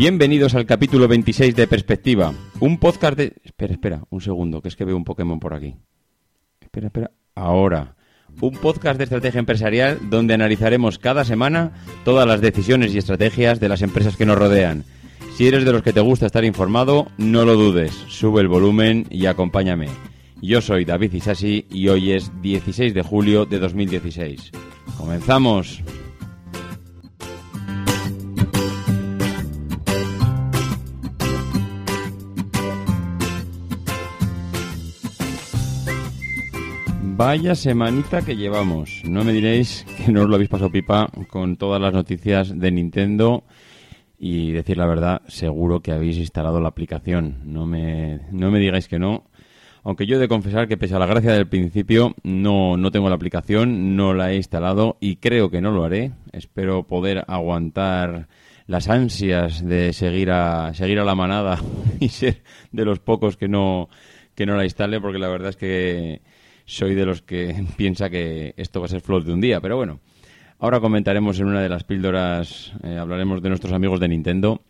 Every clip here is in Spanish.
Bienvenidos al capítulo 26 de Perspectiva, un podcast de... Espera, espera, un segundo, que es que veo un Pokémon por aquí. Espera, espera, ahora. Un podcast de estrategia empresarial donde analizaremos cada semana todas las decisiones y estrategias de las empresas que nos rodean. Si eres de los que te gusta estar informado, no lo dudes, sube el volumen y acompáñame. Yo soy David Isasi y hoy es 16 de julio de 2016. ¡Comenzamos! Vaya semanita que llevamos. No me diréis que no os lo habéis pasado pipa con todas las noticias de Nintendo y decir la verdad, seguro que habéis instalado la aplicación. No me, no me digáis que no. Aunque yo he de confesar que pese a la gracia del principio, no, no tengo la aplicación, no la he instalado y creo que no lo haré. Espero poder aguantar las ansias de seguir a, seguir a la manada y ser de los pocos que no, que no la instale, porque la verdad es que soy de los que piensa que esto va a ser flor de un día, pero bueno. Ahora comentaremos en una de las píldoras, eh, hablaremos de nuestros amigos de Nintendo.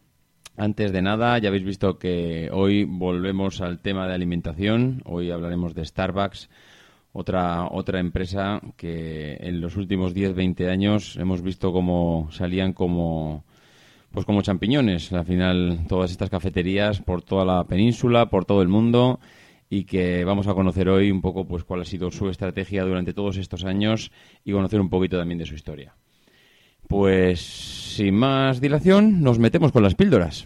Antes de nada, ya habéis visto que hoy volvemos al tema de alimentación. Hoy hablaremos de Starbucks, otra, otra empresa que en los últimos 10-20 años hemos visto cómo salían como, pues como champiñones. Al final, todas estas cafeterías por toda la península, por todo el mundo y que vamos a conocer hoy un poco pues cuál ha sido su estrategia durante todos estos años y conocer un poquito también de su historia. Pues sin más dilación, nos metemos con las píldoras.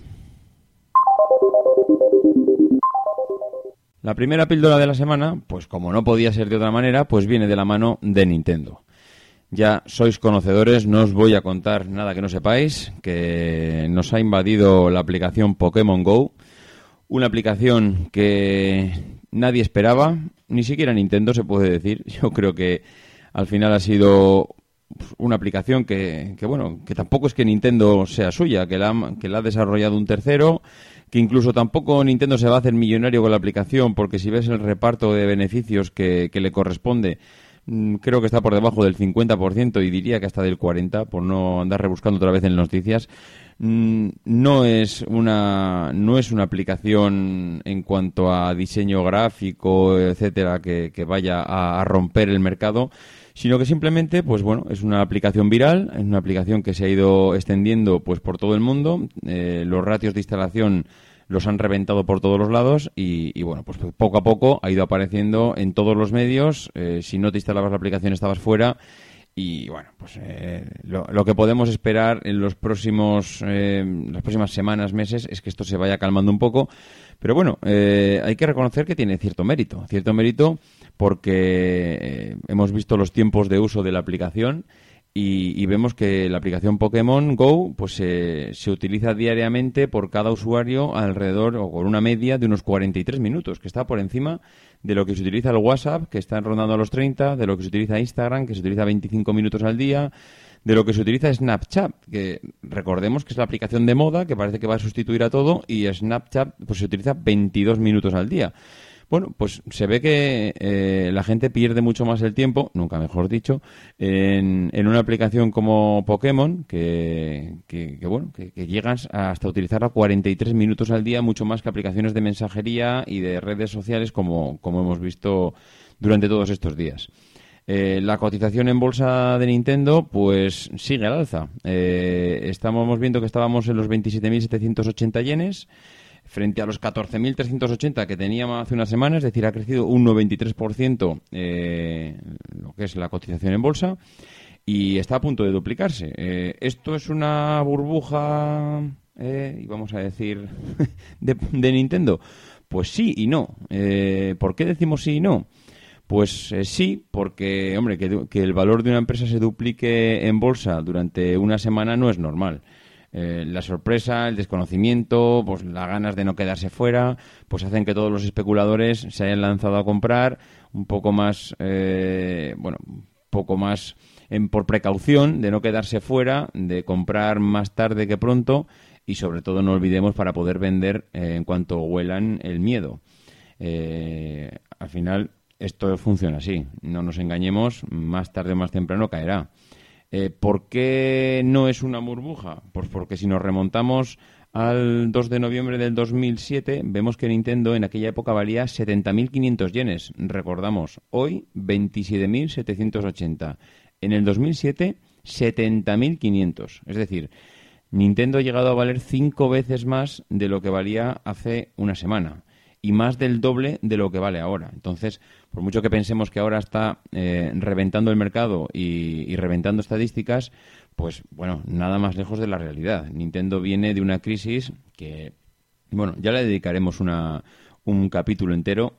La primera píldora de la semana, pues como no podía ser de otra manera, pues viene de la mano de Nintendo. Ya sois conocedores, no os voy a contar nada que no sepáis, que nos ha invadido la aplicación Pokémon Go, una aplicación que nadie esperaba, ni siquiera Nintendo se puede decir. Yo creo que al final ha sido una aplicación que, bueno, que tampoco es que Nintendo sea suya, que la, que la ha desarrollado un tercero, que incluso tampoco Nintendo se va a hacer millonario con la aplicación, porque si ves el reparto de beneficios que, que le corresponde, mm, creo que está por debajo del 50% y diría que hasta del 40%, por no andar rebuscando otra vez en noticias. Mm, no es una no es una aplicación en cuanto a diseño gráfico etcétera que, vaya a, romper el mercado sino que simplemente pues bueno es una aplicación viral es una aplicación que se ha ido extendiendo pues por todo el mundo eh, los ratios de instalación los han reventado por todos los lados y, bueno, pues poco a poco ha ido apareciendo en todos los medios. Eh, si no te instalabas la aplicación estabas fuera y bueno, pues eh, lo, que podemos esperar en los próximos, eh, las próximas semanas, meses, es que esto se vaya calmando un poco. Pero bueno, eh, hay que reconocer que tiene cierto mérito. Cierto mérito porque hemos visto los tiempos de uso de la aplicación y, vemos que la aplicación Pokémon Go pues se utiliza diariamente por cada usuario alrededor o con una media de unos 43 minutos, que está por encima de lo que se utiliza el WhatsApp, que está rondando a los 30, de lo que se utiliza Instagram, que se utiliza 25 minutos al día, de lo que se utiliza Snapchat, que recordemos que es la aplicación de moda que parece que va a sustituir a todo y Snapchat pues se utiliza 22 minutos al día. Bueno, pues se ve que eh, la gente pierde mucho más el tiempo, nunca mejor dicho, en, una aplicación como Pokémon, que, bueno, que, llegas hasta utilizarla 43 minutos al día, mucho más que aplicaciones de mensajería y de redes sociales como, como hemos visto durante todos estos días. Eh, la cotización en bolsa de Nintendo pues sigue al alza. Eh, estamos viendo que estábamos en los 27.780 yenes frente a los 14.380 que teníamos hace unas semanas, es decir, ha crecido un 93% eh, lo que es la cotización en bolsa y está a punto de duplicarse. Eh, esto es una burbuja, eh, y vamos a decir, de, Nintendo. Pues sí y no. Eh, ¿Por qué decimos sí y no? Pues eh, sí, porque, hombre, que, el valor de una empresa se duplique en bolsa durante una semana no es normal. Eh, la sorpresa, el desconocimiento, pues las ganas de no quedarse fuera, pues hacen que todos los especuladores se hayan lanzado a comprar un poco más, eh, bueno, un poco más en, por precaución de no quedarse fuera, de comprar más tarde que pronto y sobre todo no olvidemos para poder vender eh, en cuanto huelan el miedo. al final esto funciona así, no nos engañemos, más tarde o más temprano caerá. Eh, ¿Por qué no es una burbuja? Pues porque si nos remontamos al 2 de noviembre del 2007, vemos que Nintendo en aquella época valía 70.500 yenes. Recordamos, hoy 27.780. En el 2007, 70.500. Es decir, Nintendo ha llegado a valer cinco veces más de lo que valía hace una semana y más del doble de lo que vale ahora. Entonces, por mucho que pensemos que ahora está eh, reventando el mercado y, reventando estadísticas, pues bueno, nada más lejos de la realidad. Nintendo viene de una crisis que, bueno, ya le dedicaremos una, un capítulo entero.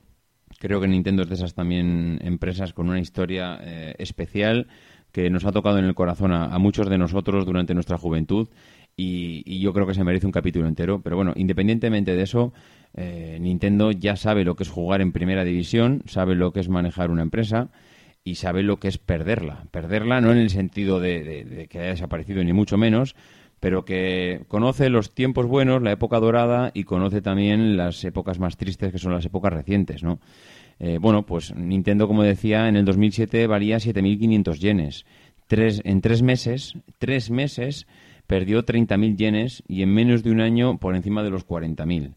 Creo que Nintendo es de esas también empresas con una historia eh, especial que nos ha tocado en el corazón a muchos de nosotros durante nuestra juventud y, yo creo que se merece un capítulo entero. Pero bueno, independientemente de eso, eh, Nintendo ya sabe lo que es jugar en primera división, sabe lo que es manejar una empresa y sabe lo que es perderla. Perderla no en el sentido de, que haya desaparecido, ni mucho menos, pero que conoce los tiempos buenos, la época dorada y conoce también las épocas más tristes, que son las épocas recientes, ¿no? Eh, bueno, pues Nintendo, como decía, en el 2007 valía 7.500 yenes. Tres, en tres meses, tres meses perdió 30.000 yenes y en menos de un año por encima de los 40.000,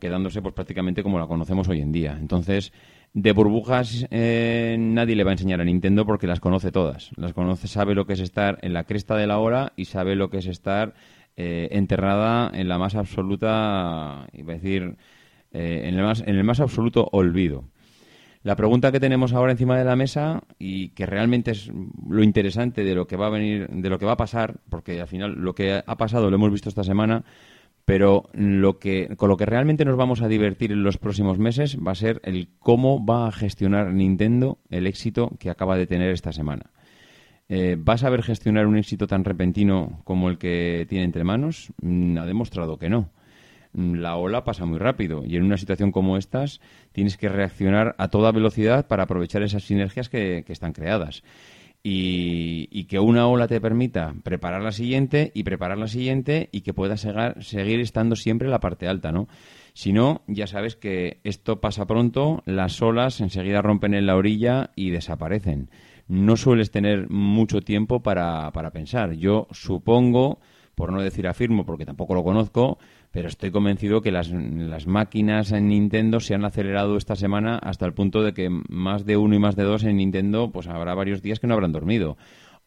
quedándose pues prácticamente como la conocemos hoy en día. Entonces, de burbujas eh, nadie le va a enseñar a Nintendo porque las conoce todas. Las conoce, sabe lo que es estar en la cresta de la hora y sabe lo que es estar eh, enterrada en la más absoluta, iba a decir, eh, en, el más, en el más absoluto olvido. La pregunta que tenemos ahora encima de la mesa y que realmente es lo interesante de lo que va a venir, de lo que va a pasar, porque al final lo que ha pasado lo hemos visto esta semana, pero lo que, con lo que realmente nos vamos a divertir en los próximos meses va a ser el cómo va a gestionar Nintendo el éxito que acaba de tener esta semana. Eh, ¿Va a saber gestionar un éxito tan repentino como el que tiene entre manos? Mm, ha demostrado que no la ola pasa muy rápido y en una situación como estas tienes que reaccionar a toda velocidad para aprovechar esas sinergias que, están creadas. Y, que una ola te permita preparar la siguiente y preparar la siguiente y que puedas seguir estando siempre en la parte alta, ¿no? Si no, ya sabes que esto pasa pronto, las olas enseguida rompen en la orilla y desaparecen. No sueles tener mucho tiempo para, para pensar. Yo supongo, por no decir afirmo, porque tampoco lo conozco, pero estoy convencido que las, máquinas en Nintendo se han acelerado esta semana hasta el punto de que más de uno y más de dos en Nintendo, pues habrá varios días que no habrán dormido.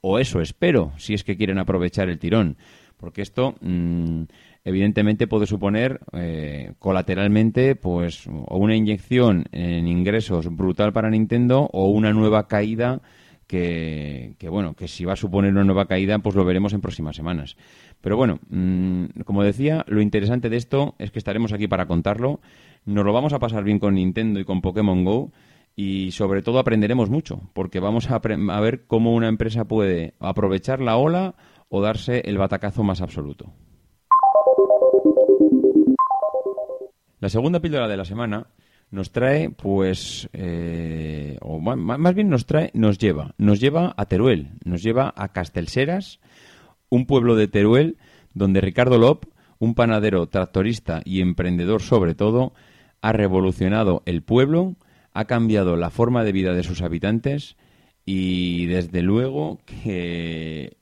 O eso espero, si es que quieren aprovechar el tirón. Porque esto, mm, evidentemente, puede suponer eh, colateralmente, pues, o una inyección en ingresos brutal para Nintendo o una nueva caída que, bueno, que si va a suponer una nueva caída, pues lo veremos en próximas semanas. Pero bueno, mm, como decía, lo interesante de esto es que estaremos aquí para contarlo. Nos lo vamos a pasar bien con Nintendo y con Pokémon Go y sobre todo aprenderemos mucho, porque vamos a, ver cómo una empresa puede aprovechar la ola o darse el batacazo más absoluto. La segunda píldora de la semana nos trae, pues, eh, o más bien nos trae, nos lleva, nos lleva a Teruel, nos lleva a Castelseras, un pueblo de Teruel donde Ricardo Lop, un panadero tractorista y emprendedor sobre todo, ha revolucionado el pueblo, ha cambiado la forma de vida de sus habitantes y desde luego que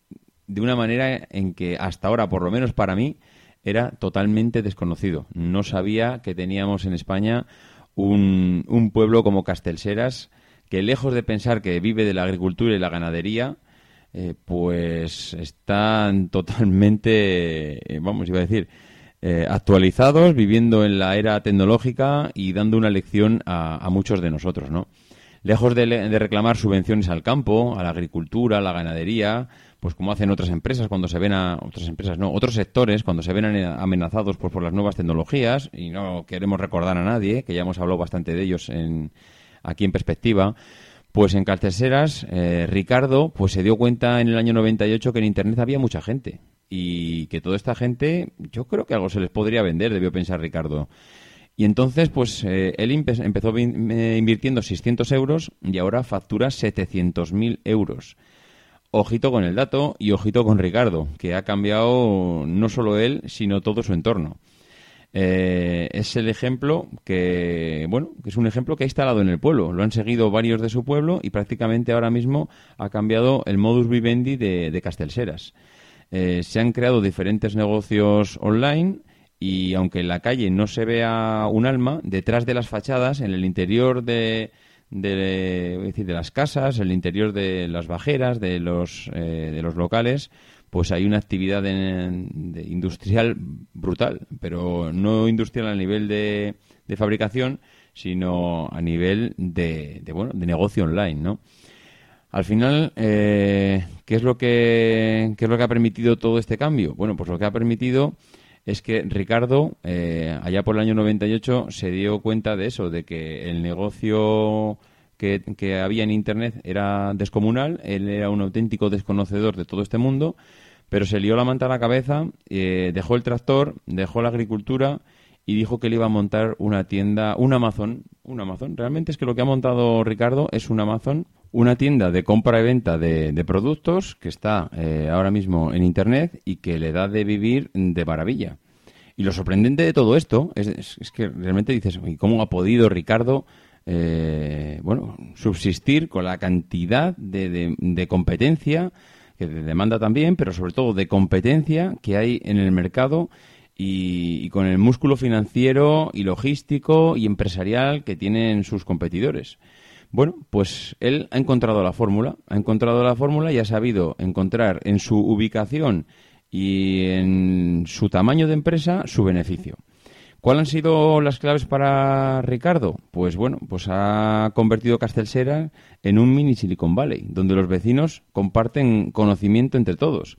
de una manera en que hasta ahora, por lo menos para mí, era totalmente desconocido. No sabía que teníamos en España un, un pueblo como Castelseras, que lejos de pensar que vive de la agricultura y la ganadería, eh, pues están totalmente, eh, vamos, iba a decir, eh, actualizados, viviendo en la era tecnológica y dando una lección a, muchos de nosotros, ¿no? Lejos de, de, reclamar subvenciones al campo, a la agricultura, a la ganadería, pues como hacen otras empresas cuando se ven a otras empresas, no, otros sectores cuando se ven amenazados pues, por las nuevas tecnologías y no queremos recordar a nadie, que ya hemos hablado bastante de ellos en, aquí en perspectiva. Pues en Calceseras, eh, Ricardo pues se dio cuenta en el año 98 que en Internet había mucha gente y que toda esta gente, yo creo que algo se les podría vender, debió pensar Ricardo. Y entonces, pues eh, él empezó eh, invirtiendo 600 euros y ahora factura 700.000 euros. Ojito con el dato y ojito con Ricardo, que ha cambiado no solo él, sino todo su entorno. Eh, es el ejemplo que, bueno, que es un ejemplo que ha instalado en el pueblo. Lo han seguido varios de su pueblo y prácticamente ahora mismo ha cambiado el modus vivendi de, Castelseras. Eh, se han creado diferentes negocios online y aunque en la calle no se vea un alma, detrás de las fachadas, en el interior de, de, decir, de las casas, el interior de las bajeras, de los, eh, de los locales, pues hay una actividad industrial brutal, pero no industrial a nivel de, de fabricación, sino a nivel de, bueno, de negocio online, ¿no? Al final, eh, ¿qué, es lo que, ¿qué es lo que ha permitido todo este cambio? Bueno, pues lo que ha permitido es que Ricardo, eh, allá por el año 98, se dio cuenta de eso, de que el negocio que, había en Internet era descomunal, él era un auténtico desconocedor de todo este mundo, pero se lió la manta a la cabeza, eh, dejó el tractor, dejó la agricultura y dijo que él iba a montar una tienda, un Amazon, un Amazon. Realmente es que lo que ha montado Ricardo es un Amazon, una tienda de compra y venta de, productos que está eh, ahora mismo en Internet y que le da de vivir de maravilla. Y lo sorprendente de todo esto es, que realmente dices, ¿y cómo ha podido Ricardo eh, bueno, subsistir con la cantidad de, de competencia, que demanda también, pero sobre todo de competencia que hay en el mercado y, con el músculo financiero y logístico y empresarial que tienen sus competidores. Bueno, pues él ha encontrado la fórmula, ha encontrado la fórmula y ha sabido encontrar en su ubicación y en su tamaño de empresa su beneficio. ¿Cuáles han sido las claves para Ricardo? Pues bueno, pues ha convertido Castelsera en un mini Silicon Valley, donde los vecinos comparten conocimiento entre todos.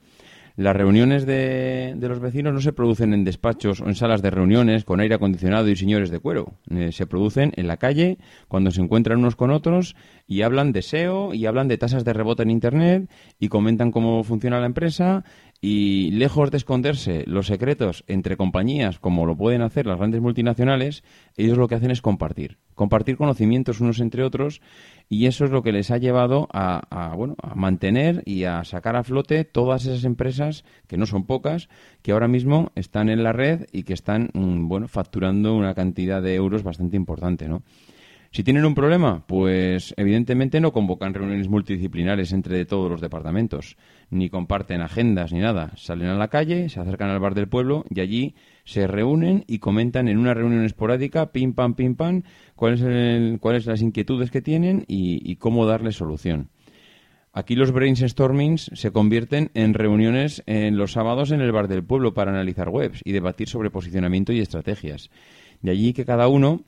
Las reuniones de, los vecinos no se producen en despachos o en salas de reuniones con aire acondicionado y señores de cuero. Eh, se producen en la calle, cuando se encuentran unos con otros y hablan de SEO y hablan de tasas de rebote en Internet y comentan cómo funciona la empresa y lejos de esconderse los secretos entre compañías, como lo pueden hacer las grandes multinacionales, ellos lo que hacen es compartir. Compartir conocimientos unos entre otros y eso es lo que les ha llevado a, bueno, a mantener y a sacar a flote todas esas empresas, que no son pocas, que ahora mismo están en la red y que están mm, bueno, facturando una cantidad de euros bastante importante, ¿no? Si tienen un problema, pues evidentemente no convocan reuniones multidisciplinares entre todos los departamentos, ni comparten agendas ni nada. Salen a la calle, se acercan al bar del pueblo y allí se reúnen y comentan en una reunión esporádica, pim pam, pim pam, cuáles son las inquietudes que tienen y, y cómo darles solución. Aquí los brainstormings se convierten en reuniones en los sábados en el bar del pueblo para analizar webs y debatir sobre posicionamiento y estrategias. De allí que cada uno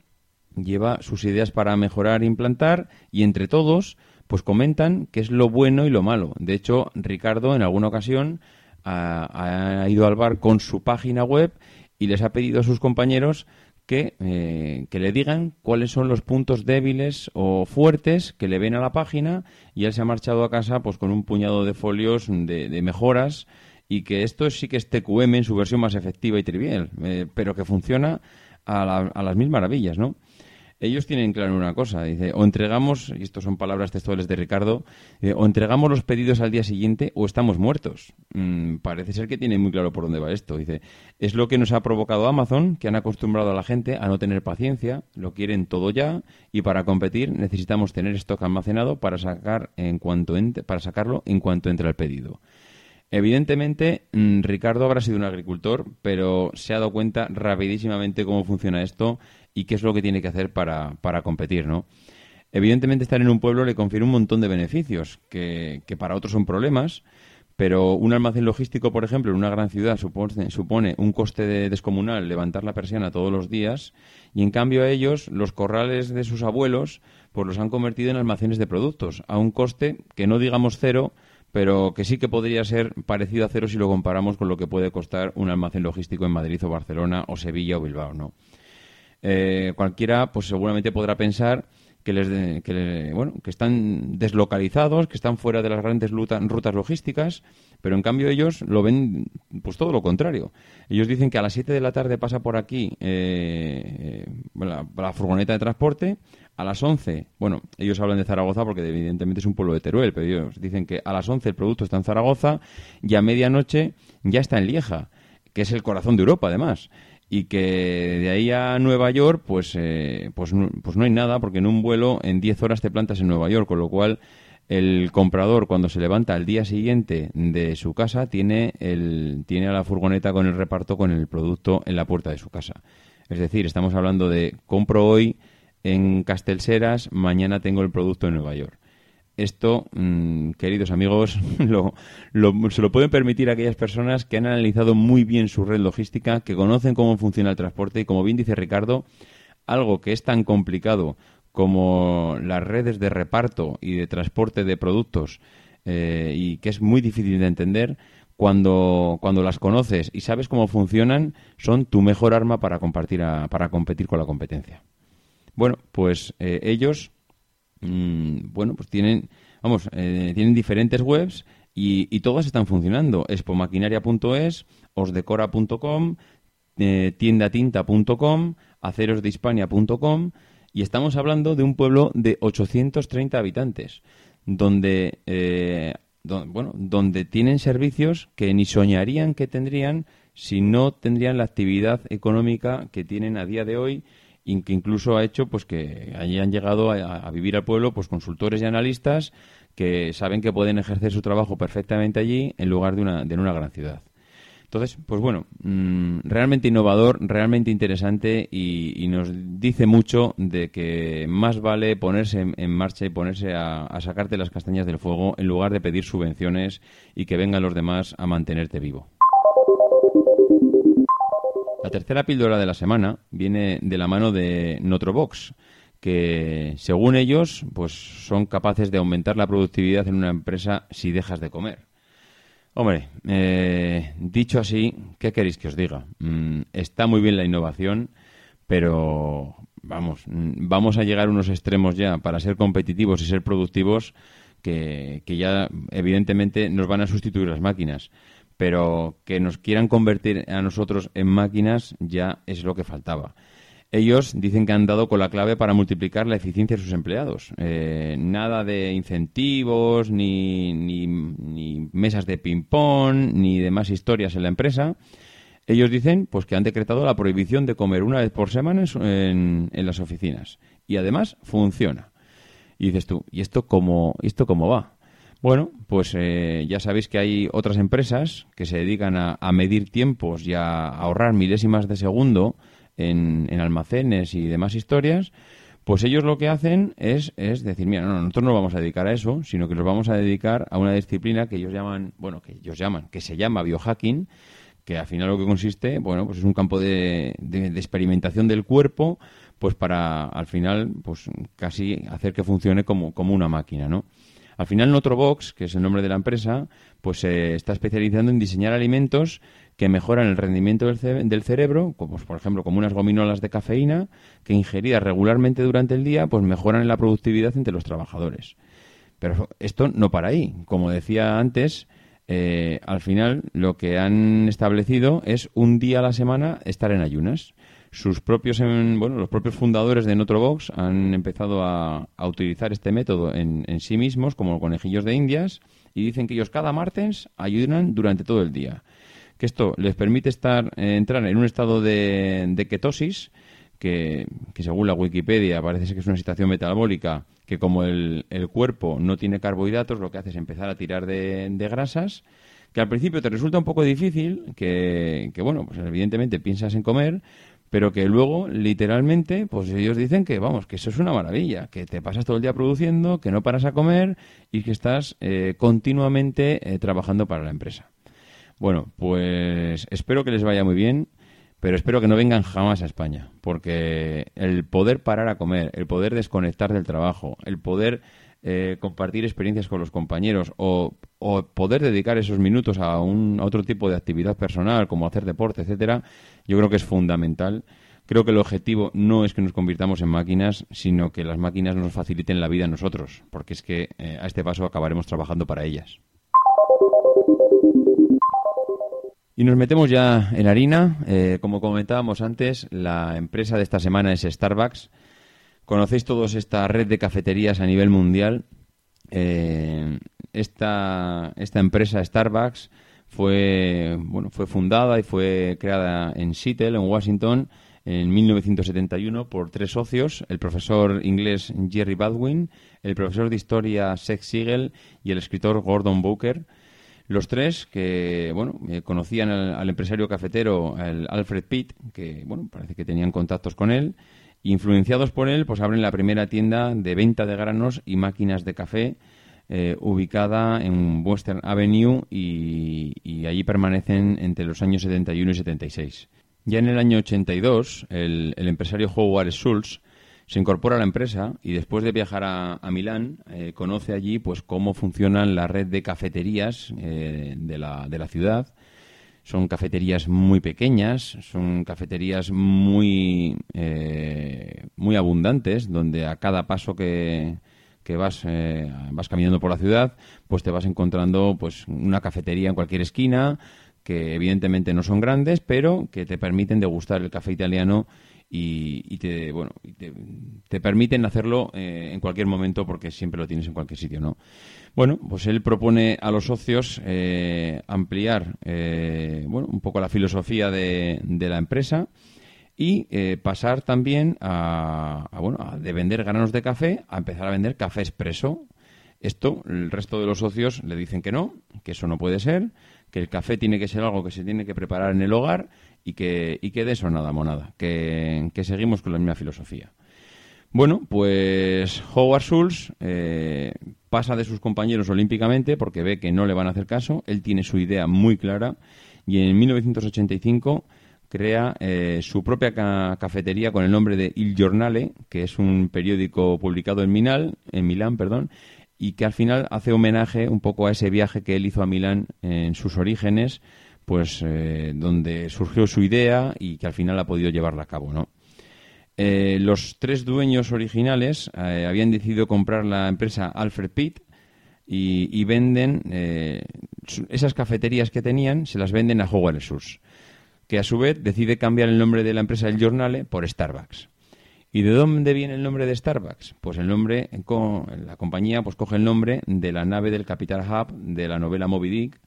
lleva sus ideas para mejorar e implantar y entre todos pues comentan qué es lo bueno y lo malo. De hecho, Ricardo en alguna ocasión ha, ido al bar con su página web y les ha pedido a sus compañeros que, eh, que, le digan cuáles son los puntos débiles o fuertes que le ven a la página y él se ha marchado a casa pues con un puñado de folios de, mejoras y que esto sí que es TQM en su versión más efectiva y trivial, eh, pero que funciona a, a las mil maravillas, ¿no? Ellos tienen claro una cosa, dice, o entregamos, y esto son palabras textuales de Ricardo, o entregamos los pedidos al día siguiente o estamos muertos. Mm, parece ser que tiene muy claro por dónde va esto. Dice, es lo que nos ha provocado Amazon, que han acostumbrado a la gente a no tener paciencia, lo quieren todo ya, y para competir necesitamos tener stock almacenado para sacar en cuanto para sacarlo en cuanto entre el pedido. Evidentemente, mm, Ricardo habrá sido un agricultor, pero se ha dado cuenta rapidísimamente cómo funciona esto y qué es lo que tiene que hacer para, para competir, ¿no? Evidentemente estar en un pueblo le confiere un montón de beneficios, que, que, para otros son problemas, pero un almacén logístico, por ejemplo, en una gran ciudad supone, supone un coste descomunal levantar la persiana todos los días y en cambio a ellos los corrales de sus abuelos pues los han convertido en almacenes de productos a un coste que no digamos cero, pero que sí que podría ser parecido a cero si lo comparamos con lo que puede costar un almacén logístico en Madrid o Barcelona o Sevilla o Bilbao, ¿no? Eh, cualquiera, pues seguramente podrá pensar que les que, bueno, que están deslocalizados, que están fuera de las grandes rutas logísticas, pero en cambio ellos lo ven pues todo lo contrario. Ellos dicen que a las 7 de la tarde pasa por aquí eh, la, furgoneta de transporte, a las 11, bueno, ellos hablan de Zaragoza porque evidentemente es un pueblo de Teruel, pero ellos dicen que a las 11 el producto está en Zaragoza y a medianoche ya está en Lieja, que es el corazón de Europa además y que de ahí a Nueva York, pues, eh, pues, pues, no hay nada, porque en un vuelo en 10 horas te plantas en Nueva York, con lo cual el comprador cuando se levanta al día siguiente de su casa tiene, el, tiene a la furgoneta con el reparto con el producto en la puerta de su casa. Es decir, estamos hablando de compro hoy en Castelseras, mañana tengo el producto en Nueva York. Esto, mm, queridos amigos, se lo pueden permitir aquellas personas que han analizado muy bien su red logística, que conocen cómo funciona el transporte y, como bien dice Ricardo, algo que es tan complicado como las redes de reparto y de transporte de productos eh, y que es muy difícil de entender, cuando, cuando las conoces y sabes cómo funcionan, son tu mejor arma para, compartir para competir con la competencia. Bueno, pues eh, ellos Mm, bueno, pues tienen, vamos, eh, tienen diferentes webs y, todas están funcionando. Expomaquinaria.es, osdecora.com, eh, tiendatinta.com, acerosdehispania.com y estamos hablando de un pueblo de 830 habitantes, donde, eh, bueno, donde tienen servicios que ni soñarían que tendrían si no tendrían la actividad económica que tienen a día de hoy que incluso ha hecho pues que hayan llegado a, vivir al pueblo pues consultores y analistas que saben que pueden ejercer su trabajo perfectamente allí en lugar de una, de una gran ciudad. Entonces, pues bueno, mm, realmente innovador, realmente interesante y, nos dice mucho de que más vale ponerse en, marcha y ponerse a, a, sacarte las castañas del fuego en lugar de pedir subvenciones y que vengan los demás a mantenerte vivo. La tercera píldora de la semana viene de la mano de Notrobox, que según ellos pues son capaces de aumentar la productividad en una empresa si dejas de comer. Hombre, eh, dicho así, ¿qué queréis que os diga? Mm, está muy bien la innovación, pero vamos, mm, vamos a llegar a unos extremos ya para ser competitivos y ser productivos que, que ya evidentemente nos van a sustituir las máquinas pero que nos quieran convertir a nosotros en máquinas ya es lo que faltaba. Ellos dicen que han dado con la clave para multiplicar la eficiencia de sus empleados. Eh, nada de incentivos, ni, ni, mesas de ping-pong, ni demás historias en la empresa. Ellos dicen pues que han decretado la prohibición de comer una vez por semana en, en las oficinas. Y además funciona. Y dices tú, ¿y esto cómo, esto cómo va? Bueno, pues eh, ya sabéis que hay otras empresas que se dedican a, medir tiempos y a ahorrar milésimas de segundo en, almacenes y demás historias. Pues ellos lo que hacen es, es decir, mira, no, nosotros no vamos a dedicar a eso, sino que nos vamos a dedicar a una disciplina que ellos llaman, bueno, que ellos llaman, que se llama biohacking, que al final lo que consiste, bueno, pues es un campo de, de, de experimentación del cuerpo, pues para al final, pues casi hacer que funcione como, como una máquina, ¿no? Al final, Notrobox, que es el nombre de la empresa, pues se está especializando en diseñar alimentos que mejoran el rendimiento del, cerebro, como pues, por ejemplo como unas gominolas de cafeína, que ingeridas regularmente durante el día, pues mejoran la productividad entre los trabajadores. Pero esto no para ahí. Como decía antes, eh, al final lo que han establecido es un día a la semana estar en ayunas sus propios bueno los propios fundadores de Notrobox han empezado a, utilizar este método en, sí mismos como conejillos de indias y dicen que ellos cada martes ayunan durante todo el día. Que esto les permite estar eh, entrar en un estado de, ketosis que, según la Wikipedia parece que es una situación metabólica que como el, cuerpo no tiene carbohidratos lo que hace es empezar a tirar de, grasas que al principio te resulta un poco difícil, que, que bueno, pues evidentemente piensas en comer, pero que luego literalmente pues ellos dicen que vamos que eso es una maravilla que te pasas todo el día produciendo que no paras a comer y que estás eh, continuamente eh, trabajando para la empresa. Bueno pues espero que les vaya muy bien pero espero que no vengan jamás a España porque el poder parar a comer el poder desconectar del trabajo el poder eh, compartir experiencias con los compañeros o, poder dedicar esos minutos a, un, otro tipo de actividad personal, como hacer deporte, etcétera, yo creo que es fundamental. Creo que el objetivo no es que nos convirtamos en máquinas, sino que las máquinas nos faciliten la vida a nosotros, porque es que eh, a este paso acabaremos trabajando para ellas. Y nos metemos ya en harina. Eh, como comentábamos antes, la empresa de esta semana es Starbucks. Conocéis todos esta red de cafeterías a nivel mundial. Eh, esta, esta empresa Starbucks fue, bueno, fue fundada y fue creada en Seattle, en Washington, en 1971 por tres socios, el profesor inglés Jerry Baldwin, el profesor de historia Seth Siegel y el escritor Gordon Booker. Los tres que, bueno, eh, conocían al, empresario cafetero, el Alfred Pitt, que, bueno, parece que tenían contactos con él. Influenciados por él, pues abren la primera tienda de venta de granos y máquinas de café eh, ubicada en Western Avenue y, allí permanecen entre los años 71 y 76. Ya en el año 82, el, el empresario Howard Schultz se incorpora a la empresa y después de viajar a, Milán eh, conoce allí pues cómo funcionan la red de cafeterías eh, de, la, de la ciudad. Son cafeterías muy pequeñas, son cafeterías muy, eh, muy abundantes, donde a cada paso que, que vas, vas caminando por la ciudad, pues te vas encontrando pues una cafetería en cualquier esquina, que evidentemente no son grandes, pero que te permiten degustar el café italiano y, te, bueno, te, permiten hacerlo eh, en cualquier momento porque siempre lo tienes en cualquier sitio, ¿no? Bueno, pues él propone a los socios eh, ampliar, eh, bueno, un poco la filosofía de, la empresa y pasar también a, bueno, de vender granos de café a empezar a vender café expreso. Esto, el resto de los socios le dicen que no, que eso no puede ser, que el café tiene que ser algo que se tiene que preparar en el hogar y que, y que de eso nada, monada, que, que seguimos con la misma filosofía. Bueno, pues Howard Schultz eh, pasa de sus compañeros olímpicamente porque ve que no le van a hacer caso. Él tiene su idea muy clara y en 1985 crea eh, su propia cafetería con el nombre de Il Giornale, que es un periódico publicado en, Milán, en Milán perdón, y que al final hace homenaje un poco a ese viaje que él hizo a Milán en sus orígenes pues eh, donde surgió su idea y que al final ha podido llevarla a cabo, ¿no? Eh, los tres dueños originales eh, habían decidido comprar la empresa Alfred Pitt y, venden esas cafeterías que tenían, se las venden a Howard Schultz, que a su vez decide cambiar el nombre de la empresa El Journal por Starbucks. ¿Y de dónde viene el nombre de Starbucks? Pues el nombre, la compañía pues coge el nombre de la nave del Capital Hub de la novela Moby Dick,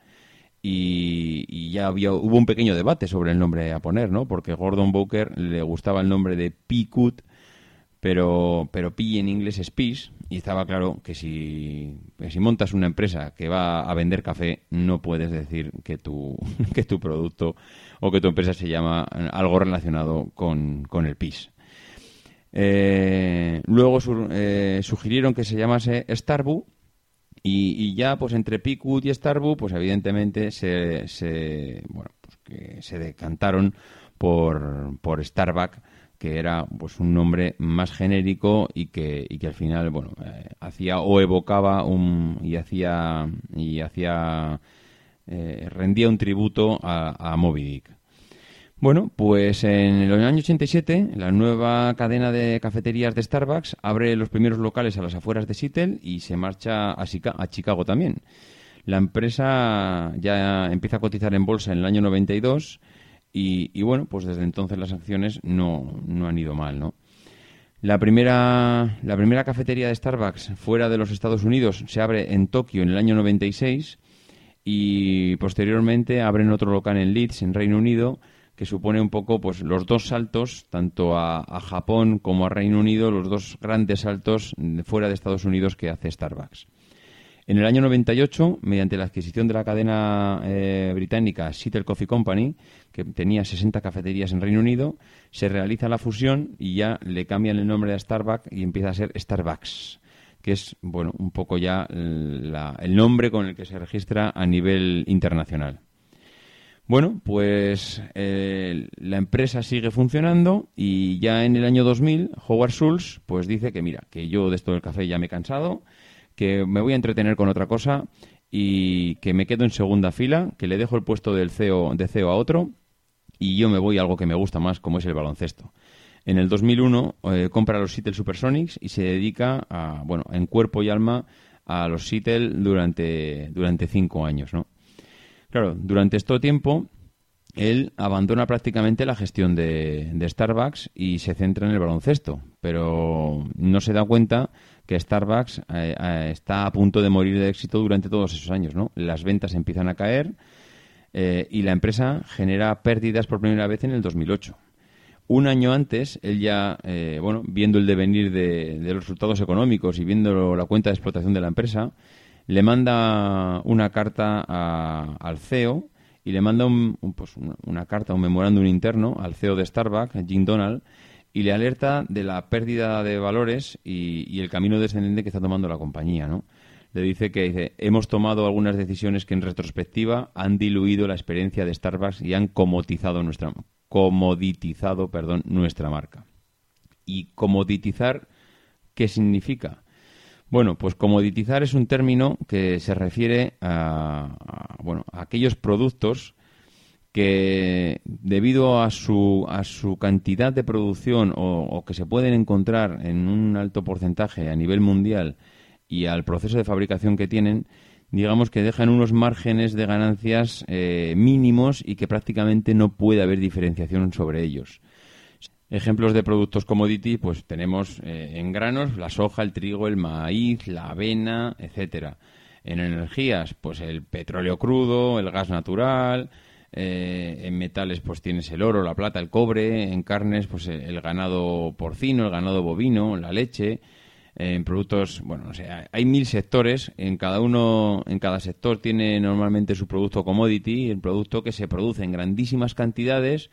y, ya había, hubo un pequeño debate sobre el nombre a poner, ¿no? Porque Gordon Booker le gustaba el nombre de Picut, pero, pero Pi en inglés es Peace, y estaba claro que si, si montas una empresa que va a vender café, no puedes decir que tu, que tu producto o que tu empresa se llama algo relacionado con, con el PIS. Eh, luego eh, sugirieron que se llamase Starbucks y, ya, pues entre Pickwood y Starbucks, pues evidentemente se, se, bueno, pues que se decantaron por, por Starbucks, que era pues un nombre más genérico y que, y que al final, bueno, eh, hacía o evocaba un, y hacía, y hacía, eh, rendía un tributo a, a Moby Dick. Bueno, pues en el año 87 la nueva cadena de cafeterías de Starbucks abre los primeros locales a las afueras de Seattle y se marcha a, Chicago también. La empresa ya empieza a cotizar en bolsa en el año 92 y, y bueno, pues desde entonces las acciones no, no han ido mal, ¿no? La primera, la primera cafetería de Starbucks fuera de los Estados Unidos se abre en Tokio en el año 96 y posteriormente abren otro local en Leeds, en Reino Unido, que supone un poco pues los dos saltos, tanto a, Japón como a Reino Unido, los dos grandes saltos fuera de Estados Unidos que hace Starbucks. En el año 98, mediante la adquisición de la cadena eh, británica Seattle Coffee Company, que tenía 60 cafeterías en Reino Unido, se realiza la fusión y ya le cambian el nombre a Starbucks y empieza a ser Starbucks, que es bueno un poco ya el nombre con el que se registra a nivel internacional. Bueno, pues eh, la empresa sigue funcionando y ya en el año 2000 Howard Schultz pues dice que mira, que yo de esto del café ya me he cansado, que me voy a entretener con otra cosa y que me quedo en segunda fila, que le dejo el puesto del CEO, de CEO a otro y yo me voy a algo que me gusta más, como es el baloncesto. En el 2001 eh, compra los Seattle Supersonics y se dedica a, bueno, en cuerpo y alma a los Seattle durante, durante cinco años, ¿no? Claro, durante este tiempo él abandona prácticamente la gestión de, Starbucks y se centra en el baloncesto, pero no se da cuenta que Starbucks eh, eh, está a punto de morir de éxito durante todos esos años, ¿no? Las ventas empiezan a caer eh, y la empresa genera pérdidas por primera vez en el 2008. Un año antes, él ya, bueno, viendo el devenir de, los resultados económicos y viendo la cuenta de explotación de la empresa, le manda una carta al CEO y le manda pues una, carta, un memorándum interno al CEO de Starbucks, Jim Donald, y le alerta de la pérdida de valores y, el camino descendente que está tomando la compañía, ¿no? Le dice que dice, hemos tomado algunas decisiones que en retrospectiva han diluido la experiencia de Starbucks y han comoditizado nuestra comoditizado, perdón, nuestra marca. Y comoditizar ¿qué significa? Bueno, pues comoditizar es un término que se refiere a, bueno, a aquellos productos que debido a su, a su cantidad de producción o, que se pueden encontrar en un alto porcentaje a nivel mundial y al proceso de fabricación que tienen, digamos que dejan unos márgenes de ganancias eh, mínimos y que prácticamente no puede haber diferenciación sobre ellos. Ejemplos de productos commodity, pues tenemos eh, en granos la soja, el trigo, el maíz, la avena, etcétera. En energías, pues el petróleo crudo, el gas natural. Eh, en metales, pues tienes el oro, la plata, el cobre. En carnes, pues el ganado porcino, el ganado bovino, la leche. En productos, bueno, no sé, hay mil sectores. En cada uno, en cada sector tiene normalmente su producto commodity, el producto que se produce en grandísimas cantidades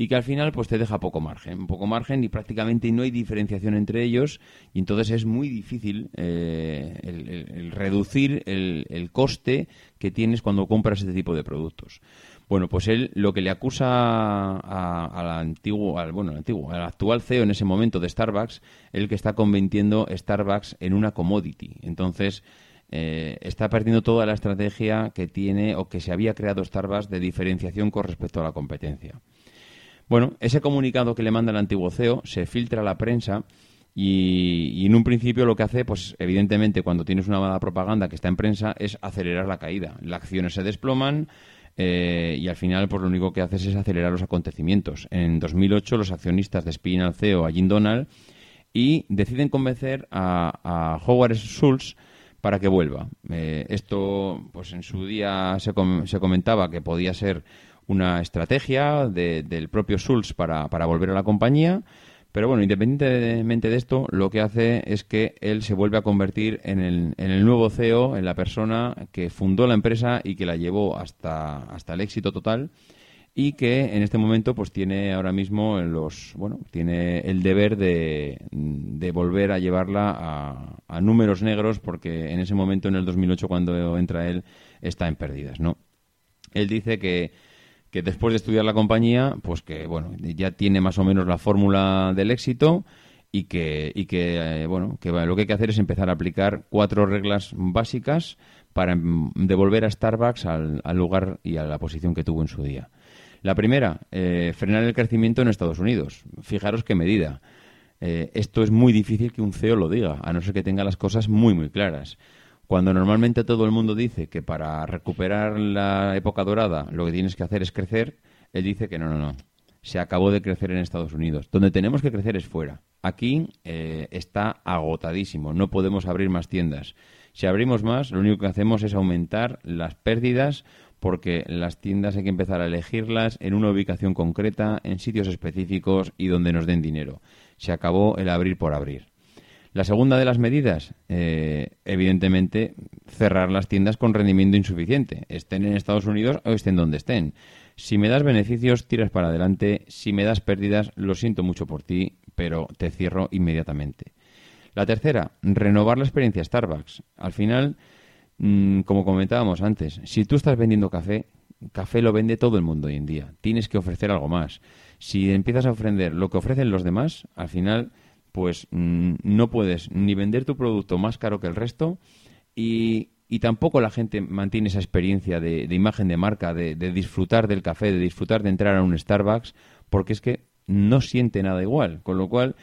y que al final pues te deja poco margen, poco margen y prácticamente no hay diferenciación entre ellos y entonces es muy difícil eh, el, reducir el, coste que tienes cuando compras este tipo de productos. Bueno, pues él lo que le acusa al antiguo, al, bueno, al antiguo, al actual CEO en ese momento de Starbucks, el que está convirtiendo Starbucks en una commodity. Entonces, eh, está perdiendo toda la estrategia que tiene o que se había creado Starbucks de diferenciación con respecto a la competencia. Bueno, ese comunicado que le manda el antiguo CEO se filtra a la prensa y, en un principio lo que hace, pues evidentemente cuando tienes una mala propaganda que está en prensa es acelerar la caída. Las acciones se desploman eh, y al final pues lo único que haces es acelerar los acontecimientos. En 2008 los accionistas despiden al CEO, a Jim Donald, y deciden convencer a, Howard Schultz para que vuelva. Eh, esto, pues en su día se, se comentaba que podía ser una estrategia del propio Schulz para, volver a la compañía. Pero bueno, independientemente de esto, lo que hace es que él se vuelve a convertir en el, nuevo CEO, en la persona que fundó la empresa y que la llevó hasta, hasta el éxito total y que en este momento pues tiene ahora mismo los bueno tiene el deber de, de volver a llevarla a, a, números negros porque en ese momento en el 2008 cuando entra él está en pérdidas no él dice que que después de estudiar la compañía, pues que bueno, ya tiene más o menos la fórmula del éxito y que, y que eh, bueno, que lo que hay que hacer es empezar a aplicar cuatro reglas básicas para em, devolver a Starbucks al, lugar y a la posición que tuvo en su día. La primera, eh, frenar el crecimiento en Estados Unidos. Fijaros qué medida. Eh, esto es muy difícil que un CEO lo diga, a no ser que tenga las cosas muy, muy claras. Cuando normalmente todo el mundo dice que para recuperar la época dorada lo que tienes que hacer es crecer, él dice que no, no, no. Se acabó de crecer en Estados Unidos. Donde tenemos que crecer es fuera. Aquí eh, está agotadísimo. No podemos abrir más tiendas. Si abrimos más, lo único que hacemos es aumentar las pérdidas porque las tiendas hay que empezar a elegirlas en una ubicación concreta, en sitios específicos y donde nos den dinero. Se acabó el abrir por abrir. La segunda de las medidas, eh, evidentemente, cerrar las tiendas con rendimiento insuficiente, estén en Estados Unidos o estén donde estén. Si me das beneficios, tiras para adelante. Si me das pérdidas, lo siento mucho por ti, pero te cierro inmediatamente. La tercera, renovar la experiencia Starbucks. Al final, mm, como comentábamos antes, si tú estás vendiendo café, café lo vende todo el mundo hoy en día. Tienes que ofrecer algo más. Si empiezas a ofrecer lo que ofrecen los demás, al final pues mm, no puedes ni vender tu producto más caro que el resto, Y, y tampoco la gente mantiene esa experiencia de, imagen de marca, de, disfrutar del café, de disfrutar de entrar a un Starbucks, porque es que no siente nada igual. Con lo cual,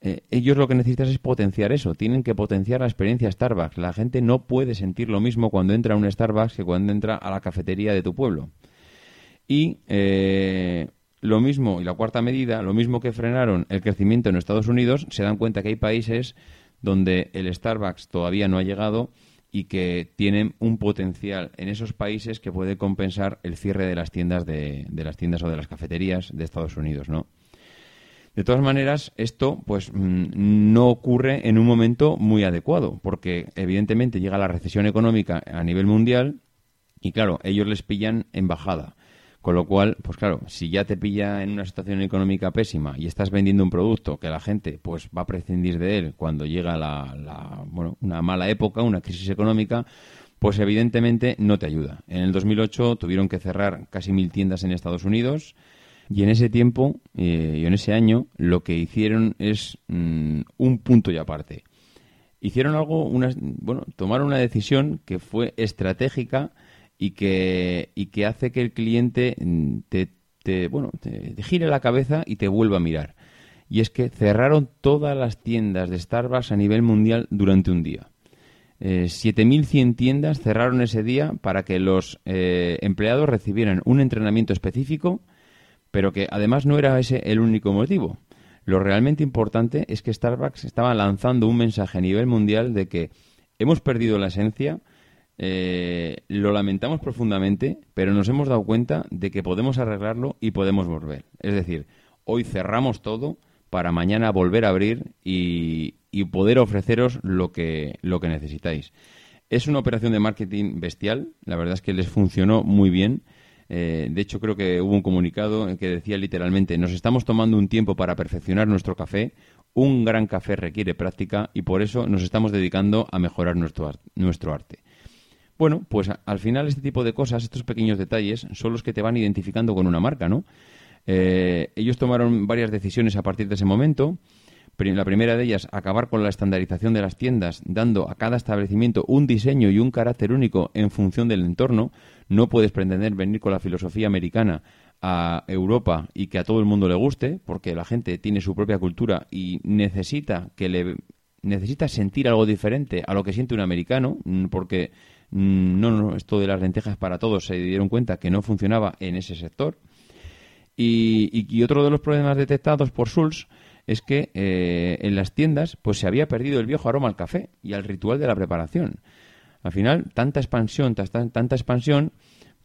eh, ellos lo que necesitan es potenciar eso, tienen que potenciar la experiencia Starbucks. La gente no puede sentir lo mismo cuando entra a un Starbucks que cuando entra a la cafetería de tu pueblo. Y eh, lo mismo, y la cuarta medida, lo mismo que frenaron el crecimiento en Estados Unidos, se dan cuenta que hay países donde el Starbucks todavía no ha llegado y que tienen un potencial en esos países que puede compensar el cierre de las tiendas de, las tiendas o de las cafeterías de Estados Unidos, ¿no? De todas maneras, esto pues mm, no ocurre en un momento muy adecuado, porque evidentemente llega la recesión económica a nivel mundial y claro, ellos les pillan en bajada. Con lo cual, pues claro, si ya te pilla en una situación económica pésima y estás vendiendo un producto que la gente pues va a prescindir de él cuando llega la, bueno, una mala época, una crisis económica, pues evidentemente no te ayuda. En el 2008 tuvieron que cerrar casi mil tiendas en Estados Unidos y en ese tiempo eh, y en ese año lo que hicieron es mm, un punto y aparte. Hicieron algo, una, bueno, tomaron una decisión que fue estratégica y que, y que hace que el cliente mm, te, bueno, te, gire la cabeza y te vuelva a mirar. Y es que cerraron todas las tiendas de Starbucks a nivel mundial durante un día. Eh, 7.100 tiendas cerraron ese día para que los eh, empleados recibieran un entrenamiento específico, pero que además no era ese el único motivo. Lo realmente importante es que Starbucks estaba lanzando un mensaje a nivel mundial de que hemos perdido la esencia, eh, lo lamentamos profundamente, pero nos hemos dado cuenta de que podemos arreglarlo y podemos volver. Es decir, hoy cerramos todo para mañana volver a abrir y, poder ofreceros lo que, lo que necesitáis. Es una operación de marketing bestial, la verdad es que les funcionó muy bien. Eh, de hecho, creo que hubo un comunicado que decía literalmente, nos estamos tomando un tiempo para perfeccionar nuestro café, un gran café requiere práctica y por eso nos estamos dedicando a mejorar nuestro, nuestro arte. Bueno, pues al final este tipo de cosas, estos pequeños detalles, son los que te van identificando con una marca, ¿no? Eh, ellos tomaron varias decisiones a partir de ese momento. La primera de ellas, acabar con la estandarización de las tiendas, dando a cada establecimiento un diseño y un carácter único en función del entorno. No puedes pretender venir con la filosofía americana a Europa y que a todo el mundo le guste, porque la gente tiene su propia cultura y necesita que le necesita sentir algo diferente a lo que siente un americano, porque Mm, no, no, esto de las lentejas para todos se dieron cuenta que no funcionaba en ese sector. Y, otro de los problemas detectados por Schulz es que eh, en las tiendas pues se había perdido el viejo aroma al café y al ritual de la preparación. Al final, tanta expansión, tanta, expansión,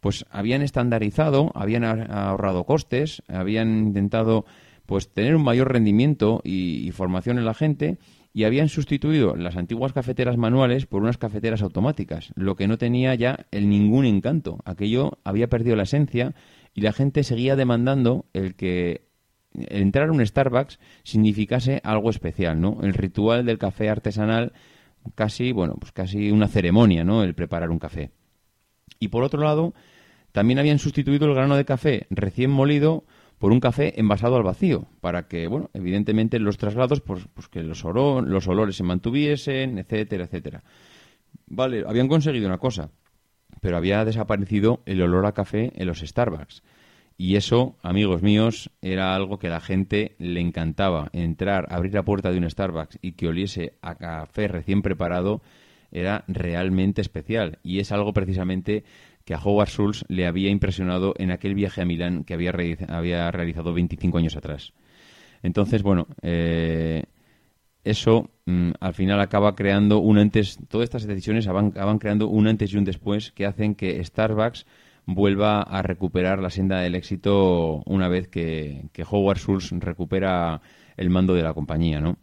pues habían estandarizado, habían ahorrado costes, habían intentado pues tener un mayor rendimiento y formación en la gente y habían sustituido las antiguas cafeteras manuales por unas cafeteras automáticas, lo que no tenía ya el ningún encanto. Aquello había perdido la esencia y la gente seguía demandando el que entrar a un Starbucks significase algo especial, ¿no? El ritual del café artesanal casi, bueno, pues casi una ceremonia, ¿no? El preparar un café. Y por otro lado, también habían sustituido el grano de café recién molido por un café envasado al vacío, para que, bueno, evidentemente los traslados, pues, pues que los, los olores se mantuviesen, etcétera, etcétera. Vale, habían conseguido una cosa, pero había desaparecido el olor a café en los Starbucks. Y eso, amigos míos, era algo que a la gente le encantaba. Entrar, abrir la puerta de un Starbucks y que oliese a café recién preparado era realmente especial. Y es algo precisamente que a Howard Schultz le había impresionado en aquel viaje a Milán que había, había realizado 25 años atrás. Entonces, bueno, eh, eso mm, al final acaba creando un antes, todas estas decisiones acaban, creando un antes y un después que hacen que Starbucks vuelva a recuperar la senda del éxito una vez que, que Howard Schultz recupera el mando de la compañía, ¿no?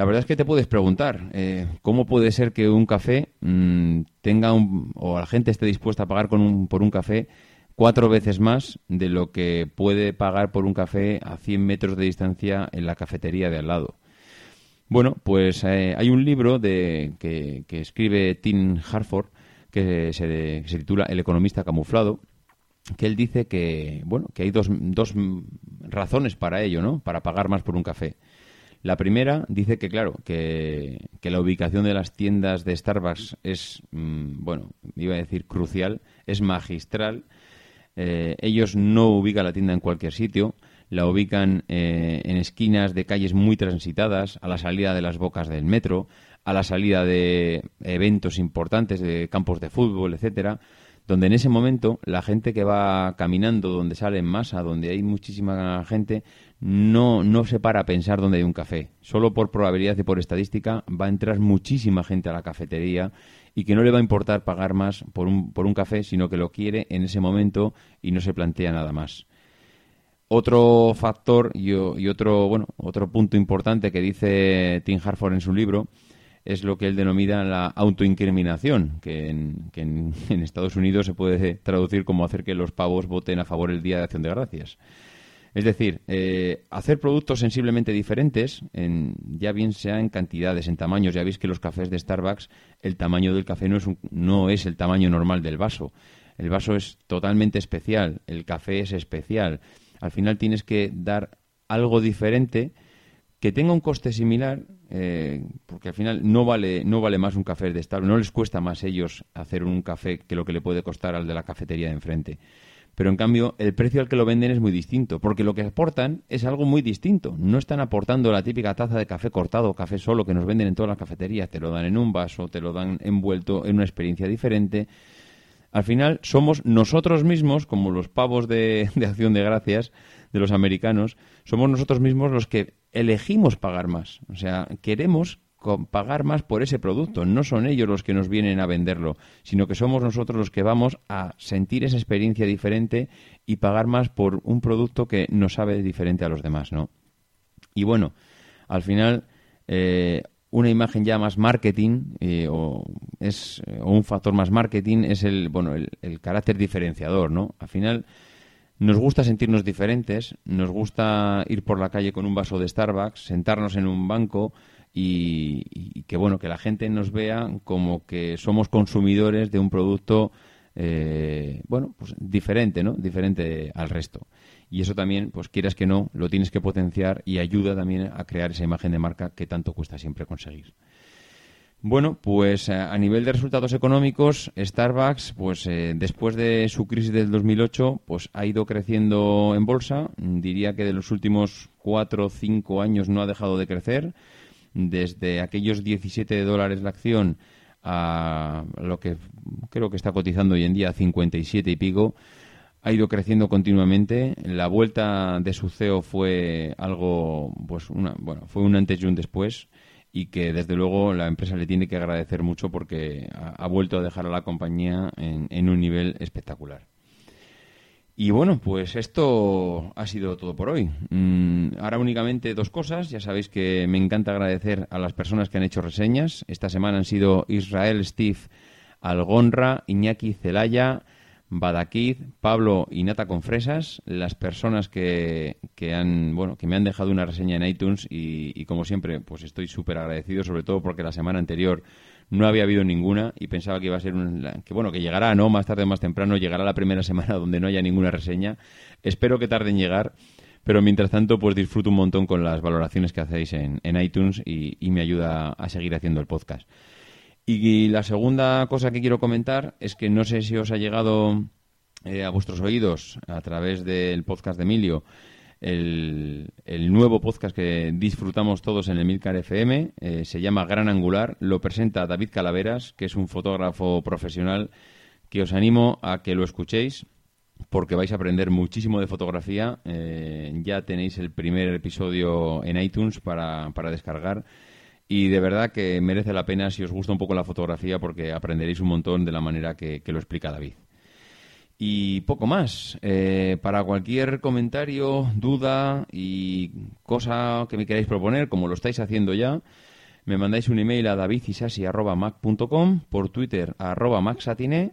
La verdad es que te puedes preguntar, eh, ¿cómo puede ser que un café mm, tenga un, o la gente esté dispuesta a pagar con un, por un café cuatro veces más de lo que puede pagar por un café a 100 metros de distancia en la cafetería de al lado? Bueno, pues eh, hay un libro de, que, escribe Tim Harford que se, se, titula El economista camuflado, que él dice que, bueno, que hay dos, dos razones para ello, ¿no? Para pagar más por un café. La primera dice que, claro, que, la ubicación de las tiendas de Starbucks es, mm, bueno, iba a decir crucial, es magistral. Eh, ellos no ubican la tienda en cualquier sitio, la ubican eh, en esquinas de calles muy transitadas, a la salida de las bocas del metro, a la salida de eventos importantes, de campos de fútbol, etcétera donde en ese momento la gente que va caminando, donde sale en masa, donde hay muchísima gente, no, no se para a pensar dónde hay un café. Solo por probabilidad y por estadística va a entrar muchísima gente a la cafetería y que no le va a importar pagar más por un, por un café, sino que lo quiere en ese momento y no se plantea nada más. Otro factor y, otro, bueno, otro punto importante que dice Tim Harford en su libro es lo que él denomina la autoincriminación, que, en, en, Estados Unidos se puede traducir como hacer que los pavos voten a favor el Día de Acción de Gracias. Es decir, eh, hacer productos sensiblemente diferentes, en, ya bien sea en cantidades, en tamaños. Ya veis que los cafés de Starbucks, el tamaño del café no es, no es el tamaño normal del vaso. El vaso es totalmente especial, el café es especial. Al final tienes que dar algo diferente que tenga un coste similar, eh, porque al final no vale, no vale más un café de Starbucks, no les cuesta más ellos hacer un café que lo que le puede costar al de la cafetería de enfrente. Pero en cambio, el precio al que lo venden es muy distinto, porque lo que aportan es algo muy distinto. No están aportando la típica taza de café cortado, café solo, que nos venden en todas las cafeterías. Te lo dan en un vaso, te lo dan envuelto en una experiencia diferente. Al final, somos nosotros mismos, como los pavos de, de acción de gracias de los americanos, somos nosotros mismos los que elegimos pagar más. O sea, queremos pagar más por ese producto. No son ellos los que nos vienen a venderlo, sino que somos nosotros los que vamos a sentir esa experiencia diferente y pagar más por un producto que nos sabe diferente a los demás, ¿no? Y bueno, al final, eh, una imagen ya más marketing eh, o, es, o un factor más marketing es el, bueno, el carácter diferenciador, ¿no? Al final nos gusta sentirnos diferentes, nos gusta ir por la calle con un vaso de Starbucks, sentarnos en un banco y, que bueno que la gente nos vea como que somos consumidores de un producto eh, bueno pues diferente, ¿no? Diferente al resto. Y eso también, pues quieras que no, lo tienes que potenciar y ayuda también a crear esa imagen de marca que tanto cuesta siempre conseguir. Bueno, pues eh, a nivel de resultados económicos, Starbucks, pues eh, después de su crisis del 2008, pues ha ido creciendo en bolsa. Diría que de los últimos cuatro o cinco años no ha dejado de crecer. Desde aquellos 17 dólares la acción a lo que creo que está cotizando hoy en día, 57 y pico, ha ido creciendo continuamente. La vuelta de su CEO fue algo, pues una, bueno, fue un antes y un después y que desde luego la empresa le tiene que agradecer mucho porque ha, vuelto a dejar a la compañía en, un nivel espectacular. Y bueno, pues esto ha sido todo por hoy. Mm, ahora únicamente dos cosas. Ya sabéis que me encanta agradecer a las personas que han hecho reseñas. Esta semana han sido Israel Steve Algonra, Iñaki Celaya, Badakid, Pablo y Nata con Fresas, las personas que, que, han, bueno, que me han dejado una reseña en iTunes y, como siempre, pues estoy súper agradecido, sobre todo porque la semana anterior no había habido ninguna y pensaba que iba a ser un, que bueno, que llegará, ¿no? Más tarde o más temprano llegará la primera semana donde no haya ninguna reseña. Espero que tarde en llegar, pero mientras tanto, pues disfruto un montón con las valoraciones que hacéis en, en iTunes y, y me ayuda a seguir haciendo el podcast. Y la segunda cosa que quiero comentar es que no sé si os ha llegado eh, a vuestros oídos a través del podcast de Emilio el, nuevo podcast que disfrutamos todos en el Milcar FM. Eh, se llama Gran Angular. Lo presenta David Calaveras, que es un fotógrafo profesional que os animo a que lo escuchéis porque vais a aprender muchísimo de fotografía. Eh, ya tenéis el primer episodio en iTunes para, para descargar y de verdad que merece la pena si os gusta un poco la fotografía porque aprenderéis un montón de la manera que, lo explica David. Y poco más. Eh, para cualquier comentario, duda y cosa que me queráis proponer, como lo estáis haciendo ya, me mandáis un email a davidisasi.mac.com, por Twitter arroba maxatine,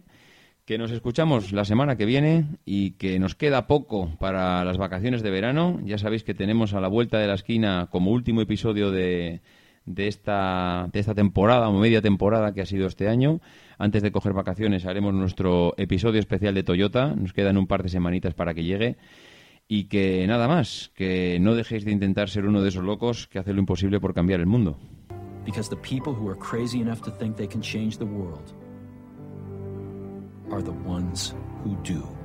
que nos escuchamos la semana que viene y que nos queda poco para las vacaciones de verano. Ya sabéis que tenemos a la vuelta de la esquina como último episodio de de esta, de esta temporada o media temporada que ha sido este año. Antes de coger vacaciones haremos nuestro episodio especial de Toyota. Nos quedan un par de semanitas para que llegue. Y que nada más, que no dejéis de intentar ser uno de esos locos que hace lo imposible por cambiar el mundo. Because the people who are crazy enough to think they can change the world are the ones who do.